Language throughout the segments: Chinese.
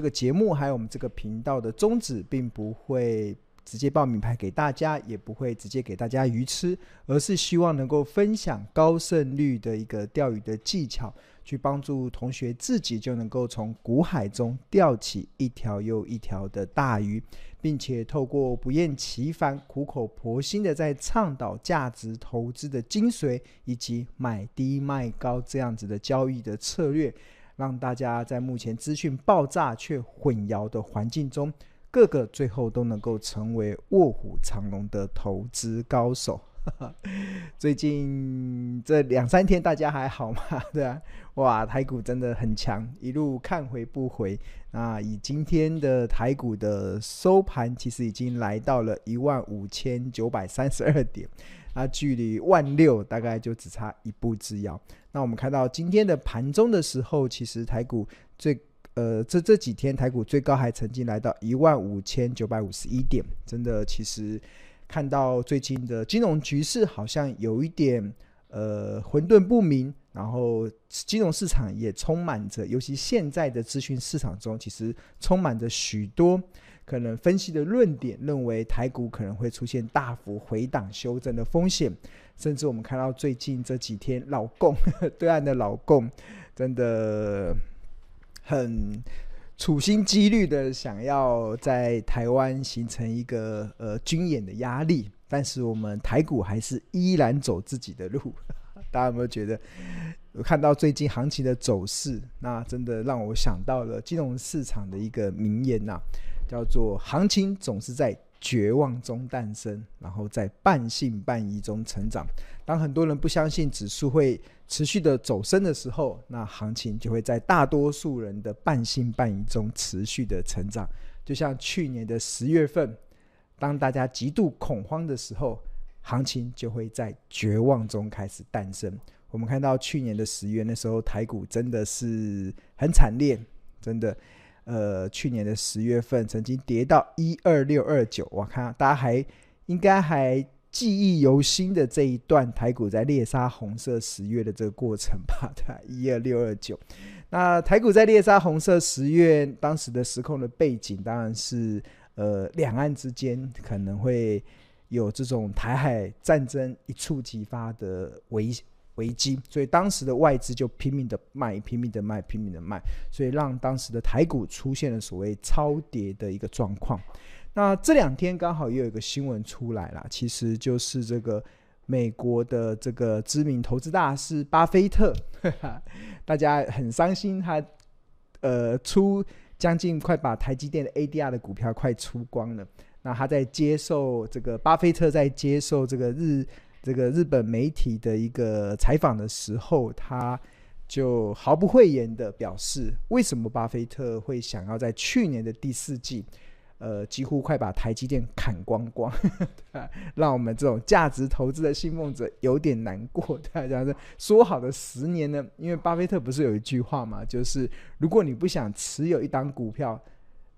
这个节目还有我们这个频道的宗旨，并不会直接报名牌给大家，也不会直接给大家鱼吃，而是希望能够分享高胜率的一个钓鱼的技巧，去帮助同学自己就能够从股海中钓起一条又一条的大鱼，并且透过不厌其烦、苦口婆心的在倡导价值投资的精髓，以及买低卖高这样子的交易的策略。让大家在目前资讯爆炸却混淆的环境中，个个最后都能够成为卧虎藏龙的投资高手。最近这两三天大家还好吗？对啊，哇，台股真的很强，一路看回不回。那以今天的台股的收盘，其实已经来到了一万五千九百三十二点。那距离万六大概就只差一步之遥。那我们看到今天的盘中的时候，其实台股最呃这这几天台股最高还曾经来到一万五千九百五十一点，真的其实看到最近的金融局势好像有一点呃混沌不明，然后金融市场也充满着，尤其现在的资讯市场中，其实充满着许多。可能分析的论点认为台股可能会出现大幅回档修正的风险，甚至我们看到最近这几天老共 对岸的老共真的很处心积虑的想要在台湾形成一个呃军演的压力，但是我们台股还是依然走自己的路。大家有没有觉得？我看到最近行情的走势，那真的让我想到了金融市场的一个名言呐、叫做行情总是在绝望中诞生，然后在半信半疑中成长。当很多人不相信指数会持续的走升的时候，那行情就会在大多数人的半信半疑中持续的成长。就像去年的十月份，当大家极度恐慌的时候，行情就会在绝望中开始诞生。我们看到去年的十月，那时候台股真的是很惨烈，真的。呃，去年的十月份曾经跌到一二六二九，我看大家还应该还记忆犹新的这一段台股在猎杀红色十月的这个过程吧？对，一二六二九。那台股在猎杀红色十月，当时的时空的背景当然是呃，两岸之间可能会有这种台海战争一触即发的危险。危机，所以当时的外资就拼命的卖，拼命的卖，拼命的卖，所以让当时的台股出现了所谓超跌的一个状况。那这两天刚好又有一个新闻出来了，其实就是这个美国的这个知名投资大师巴菲特，大家很伤心，他呃出将近快把台积电的 ADR 的股票快出光了。那他在接受这个巴菲特在接受这个日。这个日本媒体的一个采访的时候，他就毫不讳言的表示，为什么巴菲特会想要在去年的第四季，呃，几乎快把台积电砍光光，让我们这种价值投资的信奉者有点难过。大家说，说好的十年呢？因为巴菲特不是有一句话嘛，就是如果你不想持有一档股票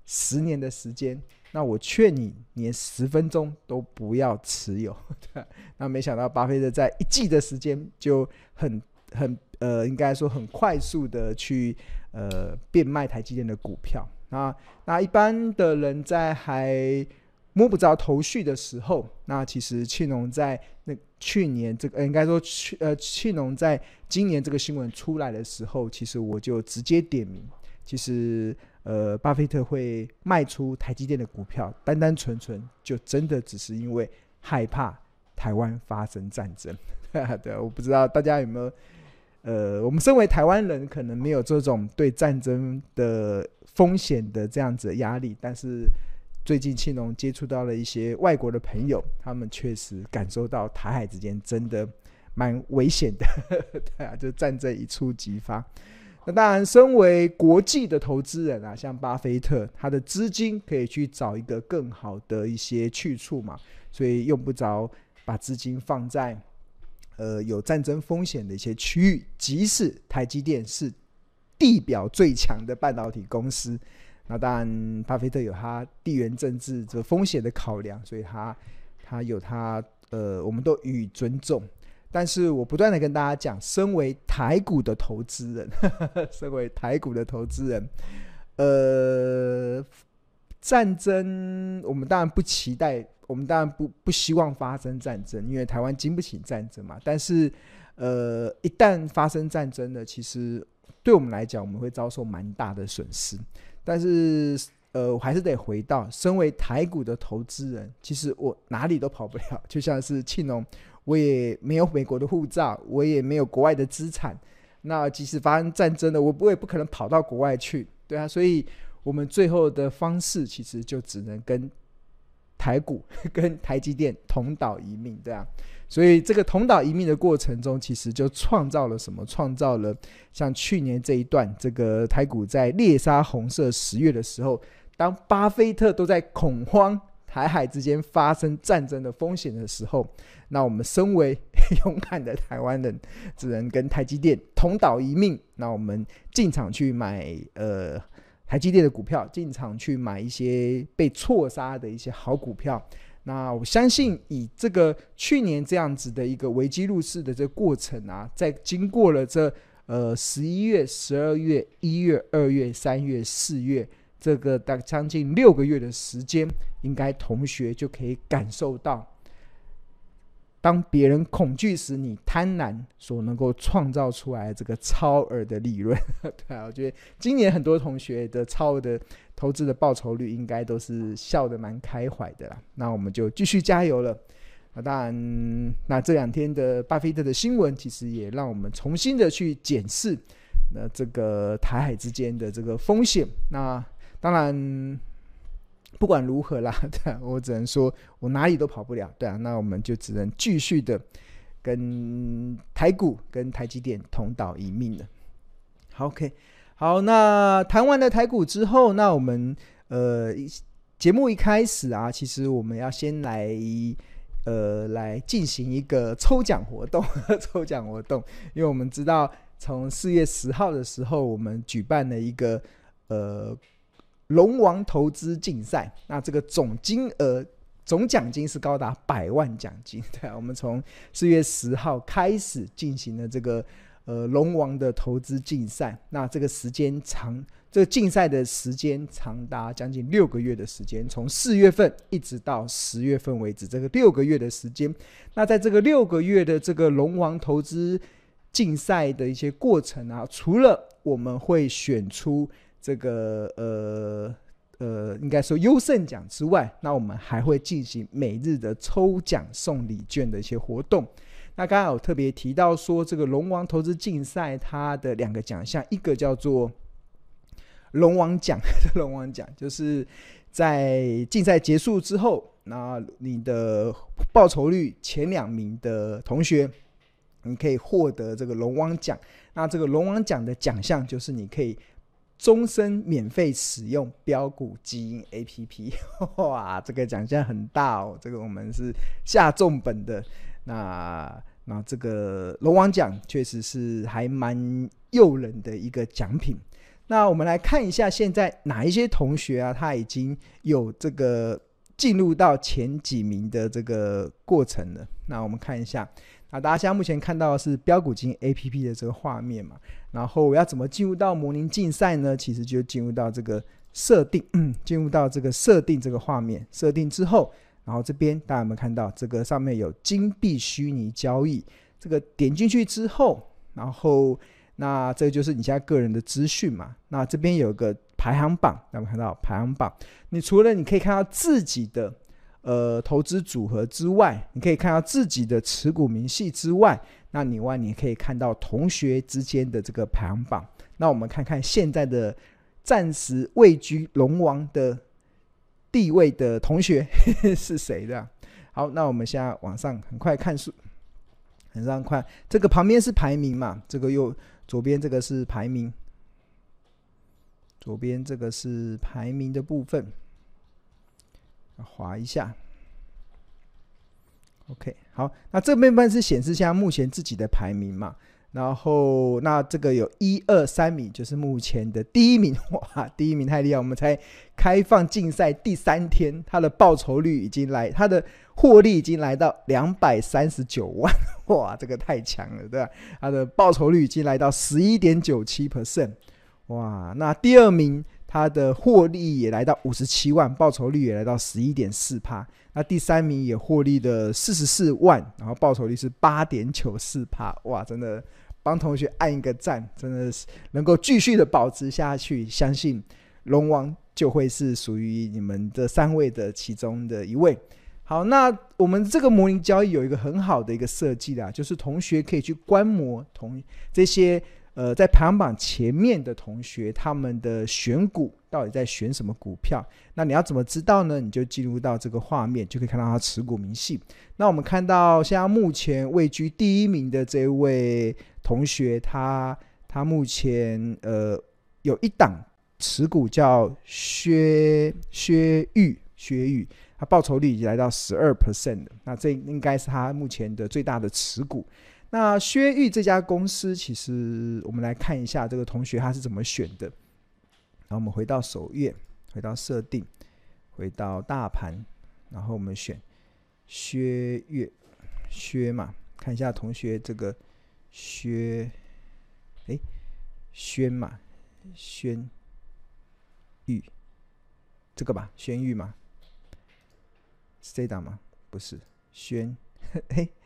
十年的时间。那我劝你连十分钟都不要持有。那没想到巴菲特在一季的时间就很很呃，应该说很快速的去呃变卖台积电的股票。那那一般的人在还摸不着头绪的时候，那其实庆农在那去年这个、应该说去呃庆农在今年这个新闻出来的时候，其实我就直接点名，其实。呃，巴菲特会卖出台积电的股票，单单纯纯就真的只是因为害怕台湾发生战争。对，我不知道大家有没有，呃，我们身为台湾人，可能没有这种对战争的风险的这样子的压力，但是最近庆隆接触到了一些外国的朋友，他们确实感受到台海之间真的蛮危险的。对啊，就战争一触即发。那当然，身为国际的投资人啊，像巴菲特，他的资金可以去找一个更好的一些去处嘛，所以用不着把资金放在呃有战争风险的一些区域。即使台积电是地表最强的半导体公司，那当然，巴菲特有他地缘政治这风险的考量，所以他他有他呃，我们都予以尊重。但是我不断的跟大家讲，身为台股的投资人，身为台股的投资人，呃，战争我们当然不期待，我们当然不不希望发生战争，因为台湾经不起战争嘛。但是，呃，一旦发生战争呢，其实对我们来讲，我们会遭受蛮大的损失。但是，呃，我还是得回到，身为台股的投资人，其实我哪里都跑不了。就像是庆农，我也没有美国的护照，我也没有国外的资产。那即使发生战争了，我我也不可能跑到国外去，对啊。所以，我们最后的方式其实就只能跟台股、跟台积电同岛一命，对啊。所以，这个同岛一命的过程中，其实就创造了什么？创造了像去年这一段，这个台股在猎杀红色十月的时候，当巴菲特都在恐慌台海之间发生战争的风险的时候，那我们身为 勇敢的台湾人，只能跟台积电同岛一命。那我们进场去买呃台积电的股票，进场去买一些被错杀的一些好股票。那我相信，以这个去年这样子的一个危机入市的这个过程啊，在经过了这呃十一月、十二月、一月、二月、三月、四月这个大将近六个月的时间，应该同学就可以感受到。当别人恐惧时，你贪婪所能够创造出来这个超额的利润，对啊，我觉得今年很多同学的超额的投资的报酬率，应该都是笑得蛮开怀的啦。那我们就继续加油了。那当然，那这两天的巴菲特的新闻，其实也让我们重新的去检视那这个台海之间的这个风险。那当然。不管如何啦，对啊，我只能说，我哪里都跑不了，对啊，那我们就只能继续的跟台股、跟台积电同岛一命了。好，OK，好，那谈完了台股之后，那我们呃节目一开始啊，其实我们要先来呃来进行一个抽奖活动，抽奖活动，因为我们知道从四月十号的时候，我们举办了一个呃。龙王投资竞赛，那这个总金额、总奖金是高达百万奖金。对啊，我们从四月十号开始进行了这个呃龙王的投资竞赛。那这个时间长，这个竞赛的时间长达将近六个月的时间，从四月份一直到十月份为止，这个六个月的时间。那在这个六个月的这个龙王投资竞赛的一些过程啊，除了我们会选出。这个呃呃，应该说优胜奖之外，那我们还会进行每日的抽奖送礼券的一些活动。那刚刚有特别提到说，这个龙王投资竞赛它的两个奖项，一个叫做龙王奖，龙王奖就是在竞赛结束之后，那你的报酬率前两名的同学，你可以获得这个龙王奖。那这个龙王奖的奖项就是你可以。终身免费使用标股基因 APP，哇，这个奖项很大哦！这个我们是下重本的。那那这个龙王奖确实是还蛮诱人的一个奖品。那我们来看一下，现在哪一些同学啊，他已经有这个进入到前几名的这个过程了。那我们看一下。啊，大家现在目前看到的是标股金 APP 的这个画面嘛？然后我要怎么进入到模拟竞赛呢？其实就进入到这个设定，进入到这个设定这个画面。设定之后，然后这边大家有没有看到这个上面有金币虚拟交易？这个点进去之后，然后那这就是你现在个人的资讯嘛？那这边有个排行榜，那我们看到排行榜？你除了你可以看到自己的。呃，投资组合之外，你可以看到自己的持股明细之外，那另外你可以看到同学之间的这个排行榜。那我们看看现在的暂时位居龙王的地位的同学 是谁的？好，那我们现在往上很快看数，很上快。这个旁边是排名嘛？这个右左边这个是排名，左边这个是排名的部分。滑一下，OK，好，那这边部分是显示下目前自己的排名嘛，然后那这个有一二三名，就是目前的第一名，哇，第一名太厉害，我们才开放竞赛第三天，它的报酬率已经来，它的获利已经来到两百三十九万，哇，这个太强了，对吧？它的报酬率已经来到十一点九七 percent，哇，那第二名。它的获利也来到五十七万，报酬率也来到十一点四趴。那第三名也获利的四十四万，然后报酬率是八点九四趴。哇，真的帮同学按一个赞，真的是能够继续的保持下去，相信龙王就会是属于你们这三位的其中的一位。好，那我们这个模拟交易有一个很好的一个设计啦，就是同学可以去观摩同这些。呃，在排行榜前面的同学，他们的选股到底在选什么股票？那你要怎么知道呢？你就进入到这个画面，就可以看到他持股明细。那我们看到，现在目前位居第一名的这位同学，他他目前呃有一档持股叫薛薛玉薛玉，他报酬率已经来到十二 percent。那这应该是他目前的最大的持股。那薛玉这家公司，其实我们来看一下这个同学他是怎么选的。然后我们回到首页，回到设定，回到大盘，然后我们选薛月，薛嘛，看一下同学这个薛，哎，宣嘛，宣玉，这个吧，宣玉嘛，是这档吗？不是，宣，嘿。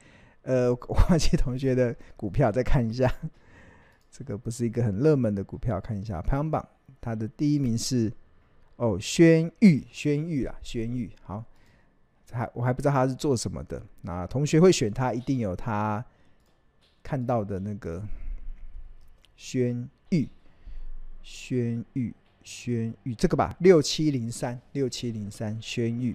呃，我忘记同学的股票，再看一下，这个不是一个很热门的股票，看一下排行榜，它的第一名是哦，轩玉，轩玉啊，轩玉，好，还我还不知道他是做什么的，那同学会选他，一定有他看到的那个轩玉，轩玉，轩玉，这个吧，六七零三，六七零三，轩玉，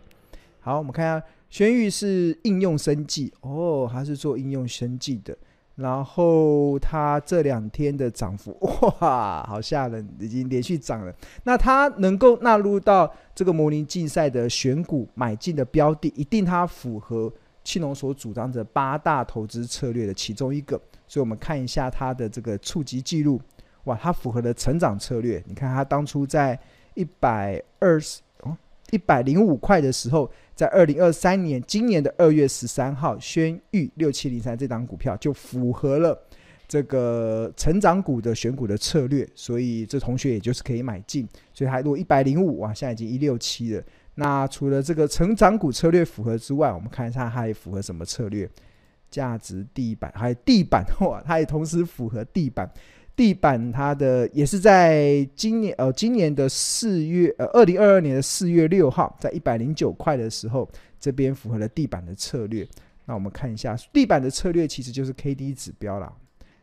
好，我们看一下。宣裕是应用生技哦，他是做应用生技的。然后他这两天的涨幅哇，好吓人，已经连续涨了。那他能够纳入到这个模拟竞赛的选股买进的标的，一定他符合庆隆所主张的八大投资策略的其中一个。所以我们看一下他的这个触及记录，哇，他符合了成长策略。你看他当初在一百二十，一百零五块的时候。在二零二三年，今年的二月十三号，宣裕六七零三这档股票就符合了这个成长股的选股的策略，所以这同学也就是可以买进。所以还落一百零五啊，现在已经一六七了。那除了这个成长股策略符合之外，我们看一下它还符合什么策略？价值地板还有地板哇，它也同时符合地板。地板它的也是在今年呃今年的四月呃二零二二年的四月六号，在一百零九块的时候，这边符合了地板的策略。那我们看一下地板的策略其实就是 K D 指标啦。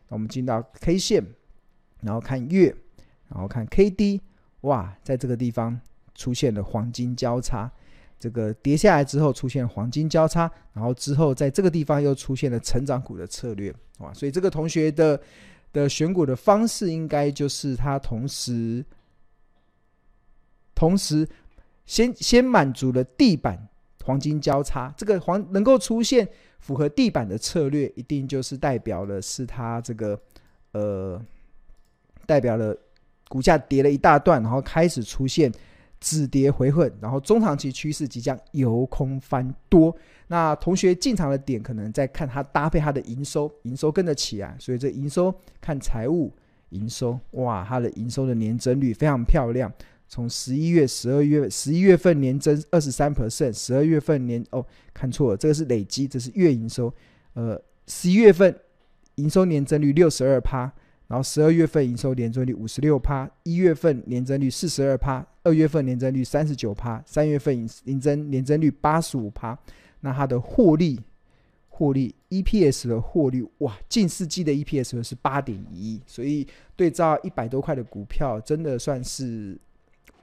那我们进到 K 线，然后看月，然后看 K D，哇，在这个地方出现了黄金交叉，这个跌下来之后出现黄金交叉，然后之后在这个地方又出现了成长股的策略，哇，所以这个同学的。的选股的方式应该就是它同时，同时先先满足了地板黄金交叉，这个黄能够出现符合地板的策略，一定就是代表了是它这个呃，代表了股价跌了一大段，然后开始出现止跌回稳，然后中长期趋势即将由空翻多。那同学进场的点可能在看它搭配它的营收，营收跟得起啊，所以这营收看财务营收，哇，它的营收的年增率非常漂亮，从十一月、十二月、十一月份年增二十三 percent，十二月份年哦看错了，这个是累积，这是月营收，呃，十一月份营收年增率六十二趴，然后十二月份营收年增率五十六趴，一月份年增率四十二趴，二月份年增率三十九趴，三月份营增年增率八十五趴。那它的获利，获利 EPS 的获利哇，近四季的 EPS 是八点一，所以对照一百多块的股票，真的算是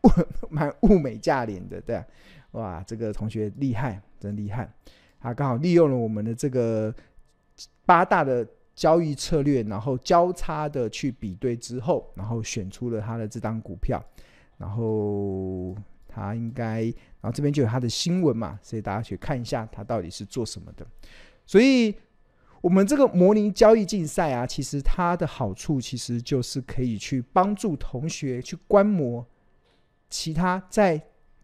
蛮物美价廉的，对啊，哇，这个同学厉害，真厉害，他刚好利用了我们的这个八大的交易策略，然后交叉的去比对之后，然后选出了他的这档股票，然后。他应该，然后这边就有他的新闻嘛，所以大家去看一下他到底是做什么的。所以，我们这个模拟交易竞赛啊，其实它的好处其实就是可以去帮助同学去观摩其他在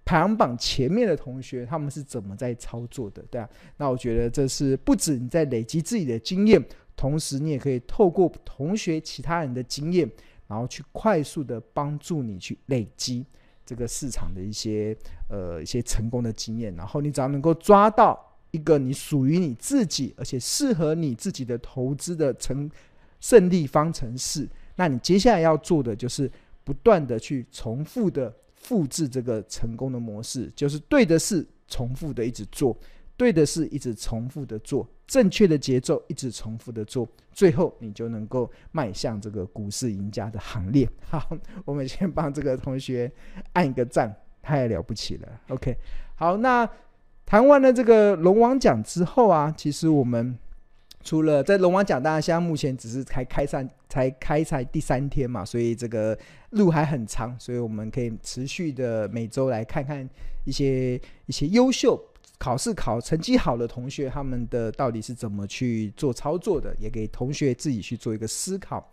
排行榜前面的同学他们是怎么在操作的，对啊。那我觉得这是不止你在累积自己的经验，同时你也可以透过同学其他人的经验。然后去快速的帮助你去累积这个市场的一些呃一些成功的经验，然后你只要能够抓到一个你属于你自己而且适合你自己的投资的成胜利方程式，那你接下来要做的就是不断的去重复的复制这个成功的模式，就是对的事重复的一直做。对的事一直重复的做，正确的节奏一直重复的做，最后你就能够迈向这个股市赢家的行列。好，我们先帮这个同学按一个赞，太了不起了。OK，好，那谈完了这个龙王奖之后啊，其实我们除了在龙王奖，大家现在目前只是才开赛，才开赛第三天嘛，所以这个路还很长，所以我们可以持续的每周来看看一些一些优秀。考试考成绩好的同学，他们的到底是怎么去做操作的？也给同学自己去做一个思考。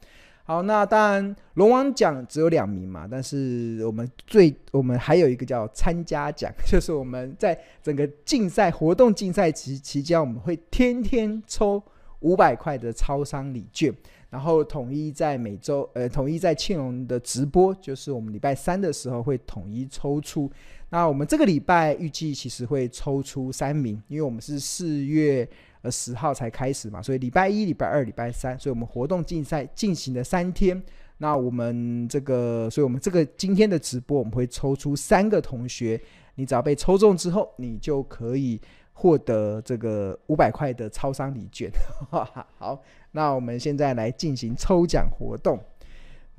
好，那当然龙王奖只有两名嘛，但是我们最我们还有一个叫参加奖，就是我们在整个竞赛活动竞赛期期间，我们会天天抽五百块的超商礼券，然后统一在每周呃统一在庆隆的直播，就是我们礼拜三的时候会统一抽出。那我们这个礼拜预计其实会抽出三名，因为我们是四月呃十号才开始嘛，所以礼拜一、礼拜二、礼拜三，所以我们活动竞赛进行了三天。那我们这个，所以我们这个今天的直播，我们会抽出三个同学，你只要被抽中之后，你就可以获得这个五百块的超商礼券。好，那我们现在来进行抽奖活动。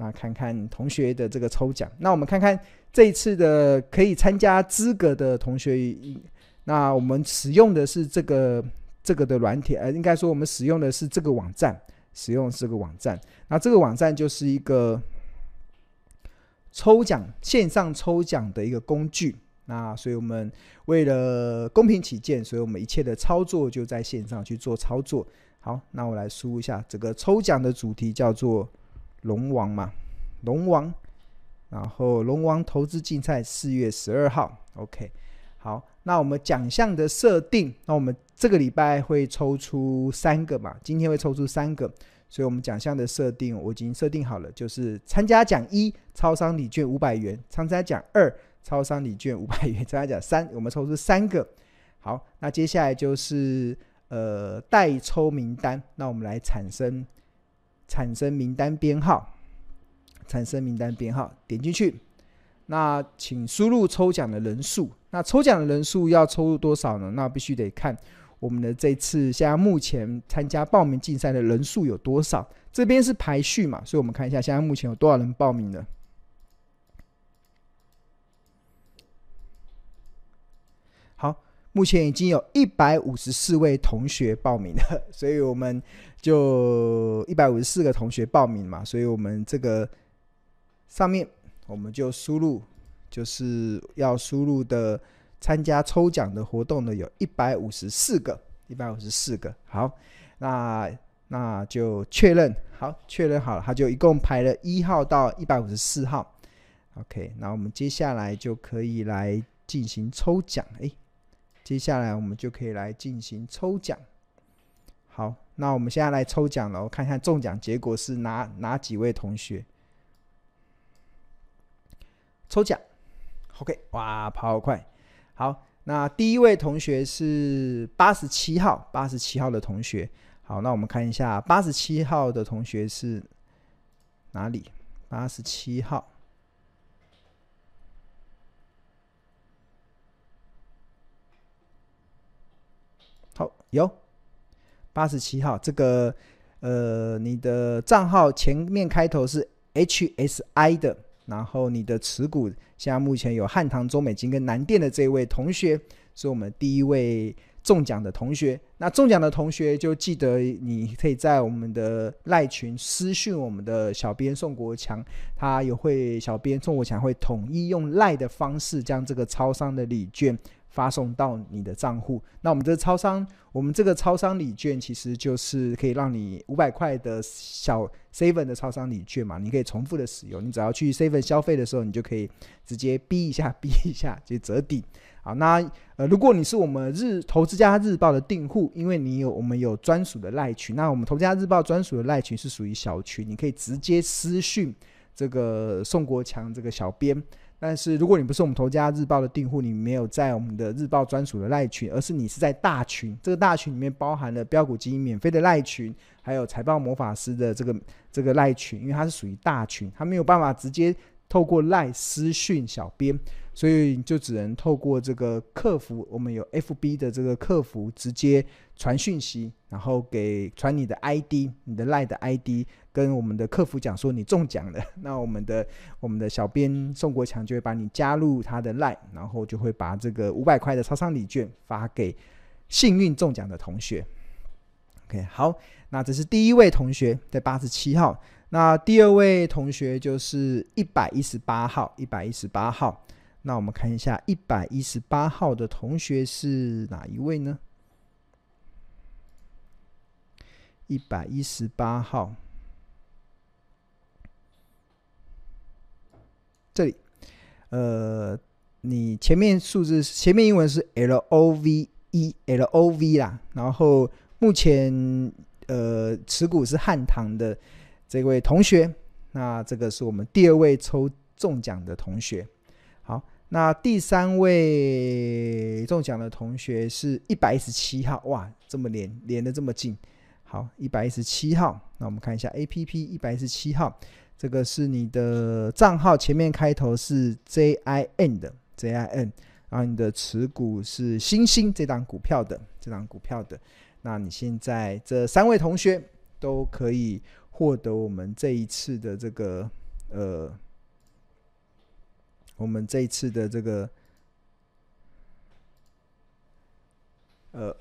那看看同学的这个抽奖，那我们看看这一次的可以参加资格的同学，那我们使用的是这个这个的软体，呃，应该说我们使用的是这个网站，使用这个网站，那这个网站就是一个抽奖线上抽奖的一个工具，那所以我们为了公平起见，所以我们一切的操作就在线上去做操作。好，那我来输一下这个抽奖的主题叫做。龙王嘛，龙王，然后龙王投资竞赛四月十二号，OK，好，那我们奖项的设定，那我们这个礼拜会抽出三个嘛，今天会抽出三个，所以我们奖项的设定我已经设定好了，就是参加奖一，超商礼券五百元；参加奖二，超商礼券五百元；参加奖三，我们抽出三个。好，那接下来就是呃代抽名单，那我们来产生。产生名单编号，产生名单编号，点进去，那请输入抽奖的人数。那抽奖的人数要抽入多少呢？那必须得看我们的这次现在目前参加报名竞赛的人数有多少。这边是排序嘛，所以我们看一下现在目前有多少人报名了。好。目前已经有一百五十四位同学报名了，所以我们就一百五十四个同学报名嘛，所以我们这个上面我们就输入，就是要输入的参加抽奖的活动的有一百五十四个，一百五十四个。好，那那就确认，好，确认好了，他就一共排了一号到一百五十四号。OK，那我们接下来就可以来进行抽奖，诶。接下来我们就可以来进行抽奖。好，那我们现在来抽奖了，我看看中奖结果是哪哪几位同学。抽奖，OK，哇，跑好快。好，那第一位同学是八十七号，八十七号的同学。好，那我们看一下八十七号的同学是哪里？八十七号。好，有八十七号这个，呃，你的账号前面开头是 HSI 的，然后你的持股现在目前有汉唐、中美金跟南电的这位同学，是我们第一位中奖的同学。那中奖的同学就记得你可以在我们的赖群私讯我们的小编宋国强，他也会小编宋国强会统一用赖的方式将这个超商的礼券。发送到你的账户。那我们这个超商，我们这个超商礼券其实就是可以让你五百块的小 seven 的超商礼券嘛，你可以重复的使用。你只要去 seven 消费的时候，你就可以直接逼一下，逼一下就折抵。好，那呃，如果你是我们日投资家日报的订户，因为你有我们有专属的赖群，那我们投资家日报专属的赖群是属于小群，你可以直接私讯这个宋国强这个小编。但是如果你不是我们头家日报的订户，你没有在我们的日报专属的赖群，而是你是在大群，这个大群里面包含了标股基因免费的赖群，还有财报魔法师的这个这个赖群，因为它是属于大群，它没有办法直接透过赖私讯小编。所以就只能透过这个客服，我们有 FB 的这个客服直接传讯息，然后给传你的 ID，你的 LINE 的 ID，跟我们的客服讲说你中奖了。那我们的我们的小编宋国强就会把你加入他的 LINE，然后就会把这个五百块的超商礼券发给幸运中奖的同学。OK，好，那这是第一位同学在八十七号，那第二位同学就是一百一十八号，一百一十八号。那我们看一下一百一十八号的同学是哪一位呢？一百一十八号，这里，呃，你前面数字前面英文是 L O V E L O V 啦，然后目前呃持股是汉唐的这位同学，那这个是我们第二位抽中奖的同学。那第三位中奖的同学是一百一十七号，哇，这么连连的这么近。好，一百一十七号，那我们看一下 APP 一百一十七号，这个是你的账号前面开头是 JIN 的 JIN，然后你的持股是星星这档股票的这档股票的，那你现在这三位同学都可以获得我们这一次的这个呃。我们这一次的这个，呃，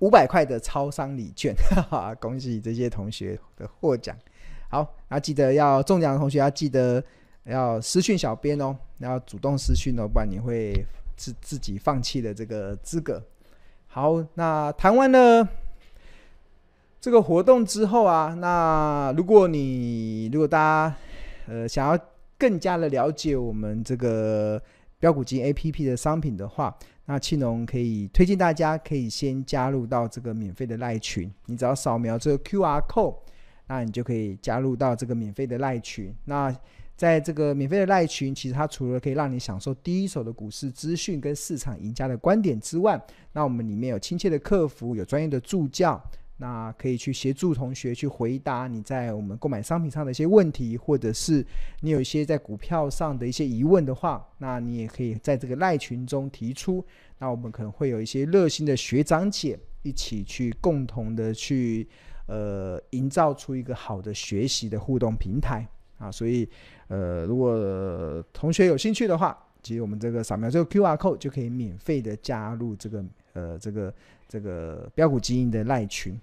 五百块的超商礼券，哈哈，恭喜这些同学的获奖。好，那记得要中奖的同学要记得要私讯小编哦，要主动私讯哦，不然你会自自己放弃了这个资格。好，那谈完了这个活动之后啊，那如果你如果大家呃想要。更加的了解我们这个标股金 APP 的商品的话，那庆农可以推荐大家可以先加入到这个免费的赖群。你只要扫描这个 QR code，那你就可以加入到这个免费的赖群。那在这个免费的赖群，其实它除了可以让你享受第一手的股市资讯跟市场赢家的观点之外，那我们里面有亲切的客服，有专业的助教。那可以去协助同学去回答你在我们购买商品上的一些问题，或者是你有一些在股票上的一些疑问的话，那你也可以在这个赖群中提出。那我们可能会有一些热心的学长姐一起去共同的去呃营造出一个好的学习的互动平台啊。所以呃，如果同学有兴趣的话，其实我们这个扫描这个 QR code 就可以免费的加入这个呃这个这个标股基因的赖群。